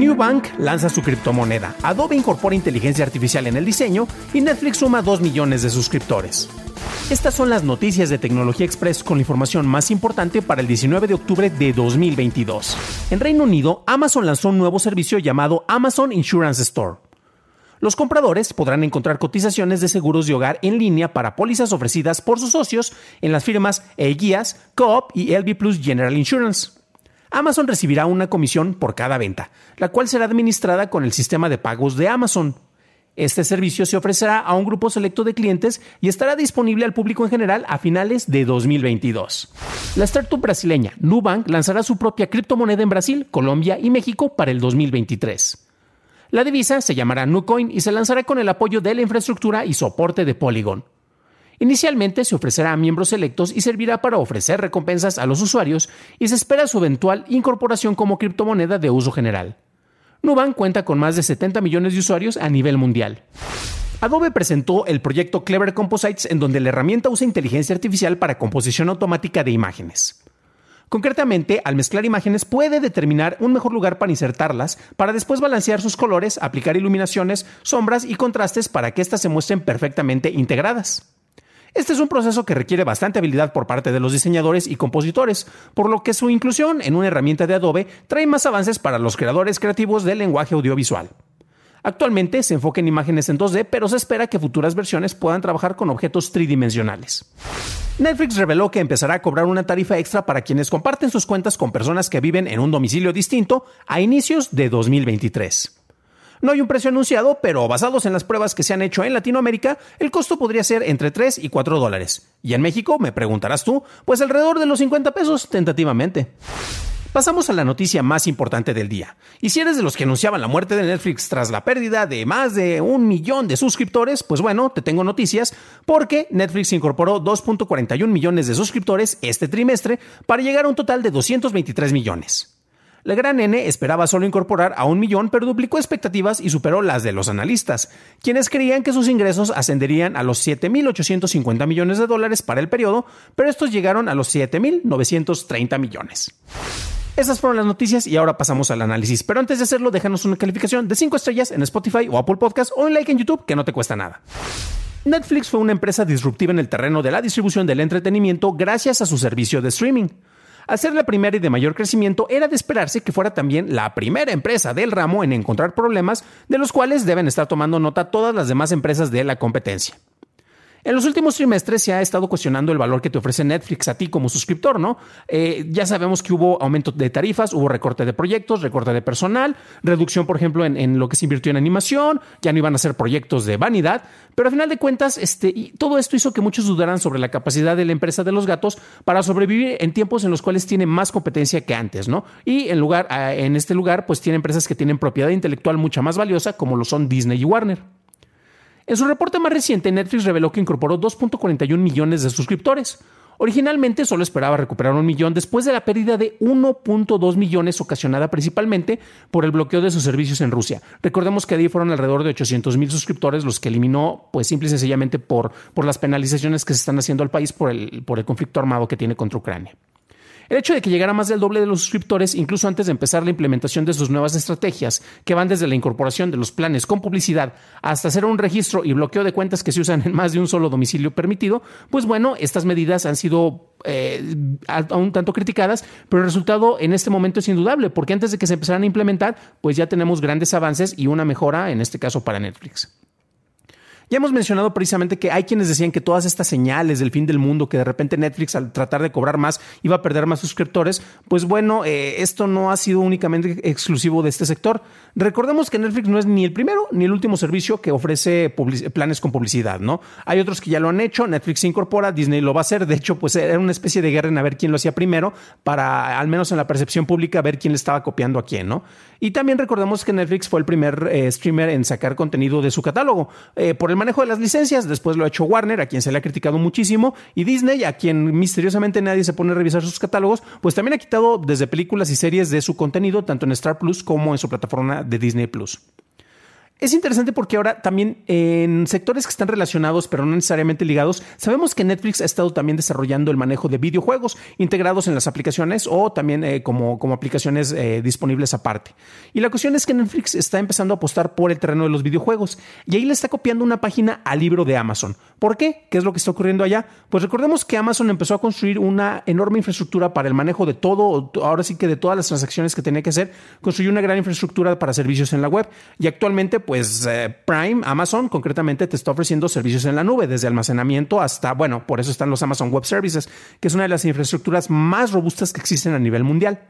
Newbank lanza su criptomoneda, Adobe incorpora inteligencia artificial en el diseño y Netflix suma 2 millones de suscriptores. Estas son las noticias de Tecnología Express con la información más importante para el 19 de octubre de 2022. En Reino Unido, Amazon lanzó un nuevo servicio llamado Amazon Insurance Store. Los compradores podrán encontrar cotizaciones de seguros de hogar en línea para pólizas ofrecidas por sus socios en las firmas Eguías, Coop y LB Plus General Insurance. Amazon recibirá una comisión por cada venta, la cual será administrada con el sistema de pagos de Amazon. Este servicio se ofrecerá a un grupo selecto de clientes y estará disponible al público en general a finales de 2022. La startup brasileña Nubank lanzará su propia criptomoneda en Brasil, Colombia y México para el 2023. La divisa se llamará Nucoin y se lanzará con el apoyo de la infraestructura y soporte de Polygon. Inicialmente se ofrecerá a miembros selectos y servirá para ofrecer recompensas a los usuarios y se espera su eventual incorporación como criptomoneda de uso general. Nubank cuenta con más de 70 millones de usuarios a nivel mundial. Adobe presentó el proyecto Clever Composites en donde la herramienta usa inteligencia artificial para composición automática de imágenes. Concretamente, al mezclar imágenes puede determinar un mejor lugar para insertarlas, para después balancear sus colores, aplicar iluminaciones, sombras y contrastes para que éstas se muestren perfectamente integradas. Este es un proceso que requiere bastante habilidad por parte de los diseñadores y compositores, por lo que su inclusión en una herramienta de Adobe trae más avances para los creadores creativos del lenguaje audiovisual. Actualmente se enfoca en imágenes en 2D, pero se espera que futuras versiones puedan trabajar con objetos tridimensionales. Netflix reveló que empezará a cobrar una tarifa extra para quienes comparten sus cuentas con personas que viven en un domicilio distinto a inicios de 2023. No hay un precio anunciado, pero basados en las pruebas que se han hecho en Latinoamérica, el costo podría ser entre 3 y 4 dólares. Y en México, me preguntarás tú, pues alrededor de los 50 pesos tentativamente. Pasamos a la noticia más importante del día. Y si eres de los que anunciaban la muerte de Netflix tras la pérdida de más de un millón de suscriptores, pues bueno, te tengo noticias porque Netflix incorporó 2.41 millones de suscriptores este trimestre para llegar a un total de 223 millones. La gran N esperaba solo incorporar a un millón, pero duplicó expectativas y superó las de los analistas, quienes creían que sus ingresos ascenderían a los 7.850 millones de dólares para el periodo, pero estos llegaron a los 7.930 millones. Esas fueron las noticias y ahora pasamos al análisis. Pero antes de hacerlo, déjanos una calificación de 5 estrellas en Spotify o Apple Podcast o un like en YouTube que no te cuesta nada. Netflix fue una empresa disruptiva en el terreno de la distribución del entretenimiento gracias a su servicio de streaming. Ser la primera y de mayor crecimiento, era de esperarse que fuera también la primera empresa del ramo en encontrar problemas de los cuales deben estar tomando nota todas las demás empresas de la competencia. En los últimos trimestres se ha estado cuestionando el valor que te ofrece Netflix a ti como suscriptor, ¿no? Eh, ya sabemos que hubo aumento de tarifas, hubo recorte de proyectos, recorte de personal, reducción, por ejemplo, en, lo que se invirtió en animación, ya no iban a ser proyectos de vanidad, pero al final de cuentas, este, y todo esto hizo que muchos dudaran sobre la capacidad de la empresa de los gatos para sobrevivir en tiempos en los cuales tiene más competencia que antes, ¿no? Y en, lugar, en este lugar, pues tiene empresas que tienen propiedad intelectual mucha más valiosa, como lo son Disney y Warner. En su reporte más reciente, Netflix reveló que incorporó 2.41 millones de suscriptores. Originalmente solo esperaba recuperar un millón después de la pérdida de 1.2 millones ocasionada principalmente por el bloqueo de sus servicios en Rusia. Recordemos que ahí fueron alrededor de 800 mil suscriptores los que eliminó, pues simple y sencillamente por, por las penalizaciones que se están haciendo al país por el, por el conflicto armado que tiene contra Ucrania. El hecho de que llegara más del doble de los suscriptores, incluso antes de empezar la implementación de sus nuevas estrategias, que van desde la incorporación de los planes con publicidad hasta hacer un registro y bloqueo de cuentas que se usan en más de un solo domicilio permitido, pues bueno, estas medidas han sido eh, un tanto criticadas, pero el resultado en este momento es indudable, porque antes de que se empezaran a implementar, pues ya tenemos grandes avances y una mejora, en este caso para Netflix. Ya hemos mencionado precisamente que hay quienes decían que todas estas señales del fin del mundo, que de repente Netflix al tratar de cobrar más iba a perder más suscriptores, pues bueno, eh, esto no ha sido únicamente exclusivo de este sector. Recordemos que Netflix no es ni el primero ni el último servicio que ofrece planes con publicidad, ¿no? Hay otros que ya lo han hecho, Netflix se incorpora, Disney lo va a hacer, de hecho, pues era una especie de guerra en a ver quién lo hacía primero, para, al menos en la percepción pública, ver quién le estaba copiando a quién, ¿no? Y también recordemos que Netflix fue el primer eh, streamer en sacar contenido de su catálogo eh, por el manejo de las licencias. Después lo ha hecho Warner, a quien se le ha criticado muchísimo, y Disney, a quien misteriosamente nadie se pone a revisar sus catálogos, pues también ha quitado desde películas y series de su contenido, tanto en Star Plus como en su plataforma de Disney Plus. Es interesante porque ahora también en sectores que están relacionados pero no necesariamente ligados, sabemos que Netflix ha estado también desarrollando el manejo de videojuegos integrados en las aplicaciones o también eh, como, como aplicaciones eh, disponibles aparte. Y la cuestión es que Netflix está empezando a apostar por el terreno de los videojuegos y ahí le está copiando una página al libro de Amazon. ¿Por qué? ¿Qué es lo que está ocurriendo allá? Pues recordemos que Amazon empezó a construir una enorme infraestructura para el manejo de todo, ahora sí que de todas las transacciones que tenía que hacer, construyó una gran infraestructura para servicios en la web y actualmente pues eh, Prime, Amazon concretamente te está ofreciendo servicios en la nube, desde almacenamiento hasta, bueno, por eso están los Amazon Web Services, que es una de las infraestructuras más robustas que existen a nivel mundial.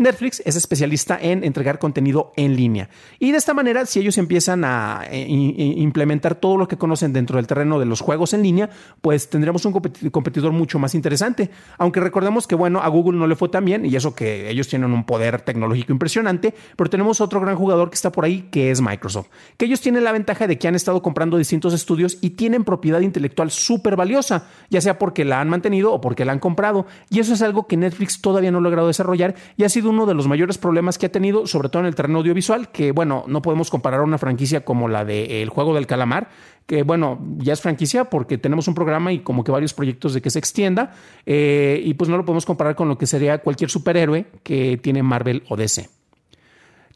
Netflix es especialista en entregar contenido en línea. Y de esta manera, si ellos empiezan a eh, implementar todo lo que conocen dentro del terreno de los juegos en línea, pues tendremos un competidor mucho más interesante. Aunque recordemos que, bueno, a Google no le fue tan bien, y eso que ellos tienen un poder tecnológico impresionante, pero tenemos otro gran jugador que está por ahí, que es Microsoft. Que ellos tienen la ventaja de que han estado comprando distintos estudios y tienen propiedad intelectual súper valiosa, ya sea porque la han mantenido o porque la han comprado. Y eso es algo que Netflix todavía no ha logrado desarrollar sido uno de los mayores problemas que ha tenido, sobre todo en el terreno audiovisual, que bueno, no podemos comparar una franquicia como la de El Juego del Calamar, que bueno, ya es franquicia porque tenemos un programa y como que varios proyectos de que se extienda, eh, y pues no lo podemos comparar con lo que sería cualquier superhéroe que tiene Marvel o DC.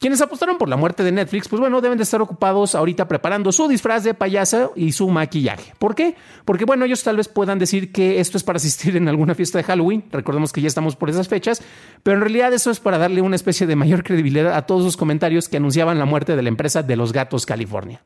Quienes apostaron por la muerte de Netflix, pues bueno, deben de estar ocupados ahorita preparando su disfraz de payaso y su maquillaje. ¿Por qué? Porque bueno, ellos tal vez puedan decir que esto es para asistir en alguna fiesta de Halloween, recordemos que ya estamos por esas fechas, pero en realidad eso es para darle una especie de mayor credibilidad a todos los comentarios que anunciaban la muerte de la empresa de los gatos California.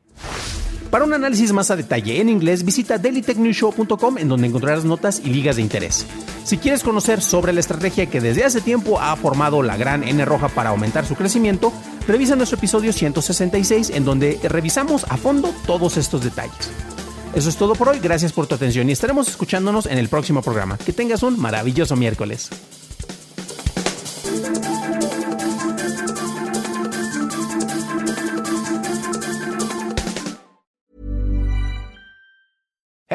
Para un análisis más a detalle en inglés, visita dailytechnewshow.com en donde encontrarás notas y ligas de interés. Si quieres conocer sobre la estrategia que desde hace tiempo ha formado la gran N roja para aumentar su crecimiento, revisa nuestro episodio 166 en donde revisamos a fondo todos estos detalles. Eso es todo por hoy, gracias por tu atención y estaremos escuchándonos en el próximo programa. Que tengas un maravilloso miércoles.